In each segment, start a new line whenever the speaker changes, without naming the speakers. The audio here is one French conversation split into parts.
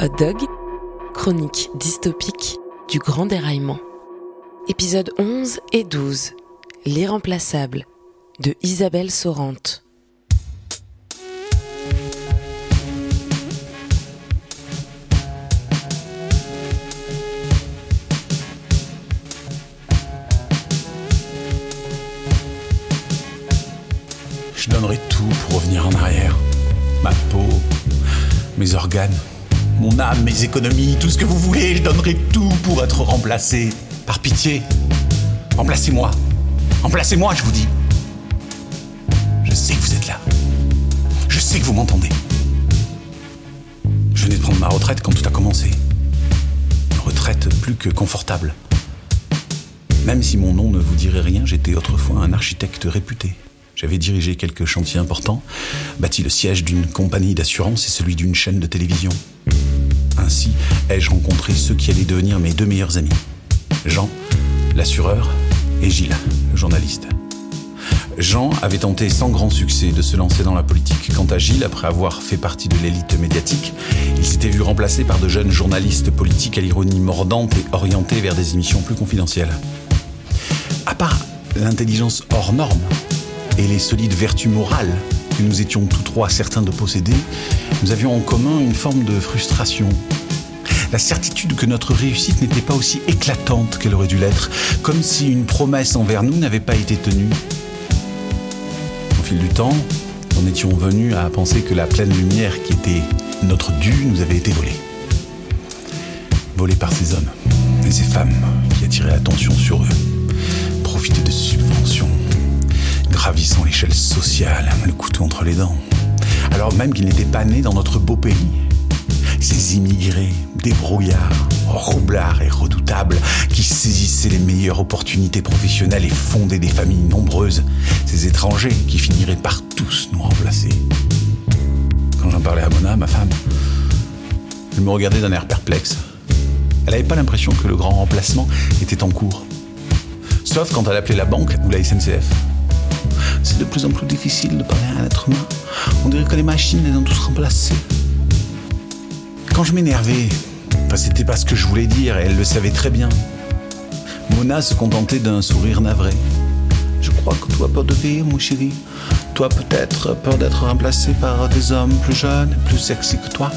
Hot Dog, chronique dystopique du grand déraillement. Épisode 11 et 12. L'irremplaçable de Isabelle Sorante.
Je donnerais tout pour revenir en arrière. Ma peau, mes organes, mon âme, mes économies, tout ce que vous voulez, je donnerais tout pour être remplacé. Par pitié, remplacez-moi. Remplacez-moi, je vous dis. Je sais que vous êtes là. Je sais que vous m'entendez. Je venais de prendre ma retraite quand tout a commencé. Une retraite plus que confortable. Même si mon nom ne vous dirait rien, j'étais autrefois un architecte réputé. J'avais dirigé quelques chantiers importants, bâti le siège d'une compagnie d'assurance et celui d'une chaîne de télévision. Ainsi ai-je rencontré ceux qui allaient devenir mes deux meilleurs amis. Jean, l'assureur, et Gilles, le journaliste. Jean avait tenté sans grand succès de se lancer dans la politique. Quant à Gilles, après avoir fait partie de l'élite médiatique, il s'était vu remplacé par de jeunes journalistes politiques à l'ironie mordante et orientés vers des émissions plus confidentielles. À part l'intelligence hors norme, et les solides vertus morales que nous étions tous trois certains de posséder, nous avions en commun une forme de frustration. La certitude que notre réussite n'était pas aussi éclatante qu'elle aurait dû l'être, comme si une promesse envers nous n'avait pas été tenue. Au fil du temps, nous étions venus à penser que la pleine lumière qui était notre dû nous avait été volée. Volée par ces hommes et ces femmes qui attiraient l'attention sur eux, profitaient de subventions, l'échelle sociale, le couteau entre les dents. Alors même qu'ils n'étaient pas nés dans notre beau pays. Ces immigrés, débrouillards, roublards et redoutables, qui saisissaient les meilleures opportunités professionnelles et fondaient des familles nombreuses. Ces étrangers qui finiraient par tous nous remplacer. Quand j'en parlais à Mona, ma femme, elle me regardait d'un air perplexe. Elle n'avait pas l'impression que le grand remplacement était en cours. Sauf quand elle appelait la banque ou la SNCF. De plus en plus difficile de parler à un être humain. On dirait que les machines les ont tous remplacés. Quand je m'énervais, enfin, c'était pas ce que je voulais dire elle le savait très bien. Mona se contentait d'un sourire navré. Je crois que as peur de vivre, mon chéri. Toi, peut-être, peur d'être remplacé par des hommes plus jeunes plus sexy que toi.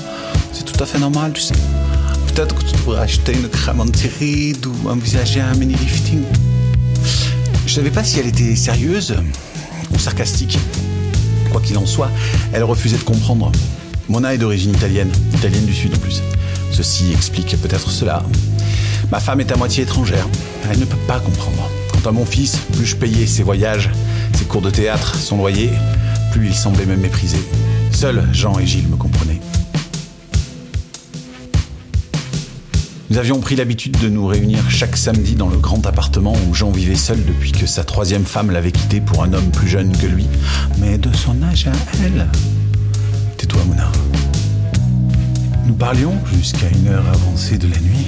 C'est tout à fait normal, tu sais. Peut-être que tu devrais acheter une crème anti-rides ou envisager un mini-lifting. Je savais pas si elle était sérieuse sarcastique. Quoi qu'il en soit, elle refusait de comprendre. Mona est d'origine italienne, italienne du Sud en plus. Ceci explique peut-être cela. Ma femme est à moitié étrangère. Elle ne peut pas comprendre. Quant à mon fils, plus je payais ses voyages, ses cours de théâtre, son loyer, plus il semblait me mépriser. Seuls Jean et Gilles me comprenaient. Nous avions pris l'habitude de nous réunir chaque samedi dans le grand appartement où Jean vivait seul depuis que sa troisième femme l'avait quitté pour un homme plus jeune que lui, mais de son âge à elle. Tais-toi, Mona. Nous parlions jusqu'à une heure avancée de la nuit.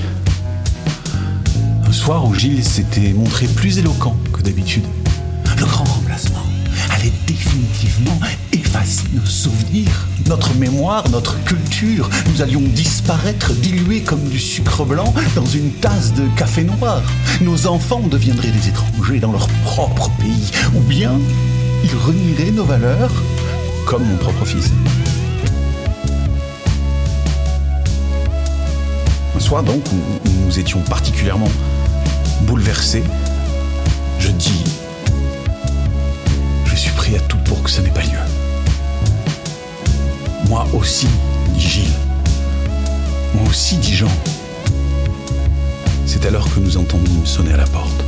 Un soir où Gilles s'était montré plus éloquent que d'habitude. Le grand remplacement allait définitivement effacer nos souvenirs, notre mémoire, notre culture. Nous allions disparaître, dilués comme du sucre blanc dans une tasse de café noir. Nos enfants deviendraient des étrangers dans leur propre pays, ou bien ils renieraient nos valeurs, comme mon propre fils. Un soir donc où nous étions particulièrement bouleversés, je dis suis prêt à tout pour que ça n'ait pas lieu. Moi aussi, dit Gilles. Moi aussi, dit Jean. C'est alors que nous entendîmes sonner à la porte.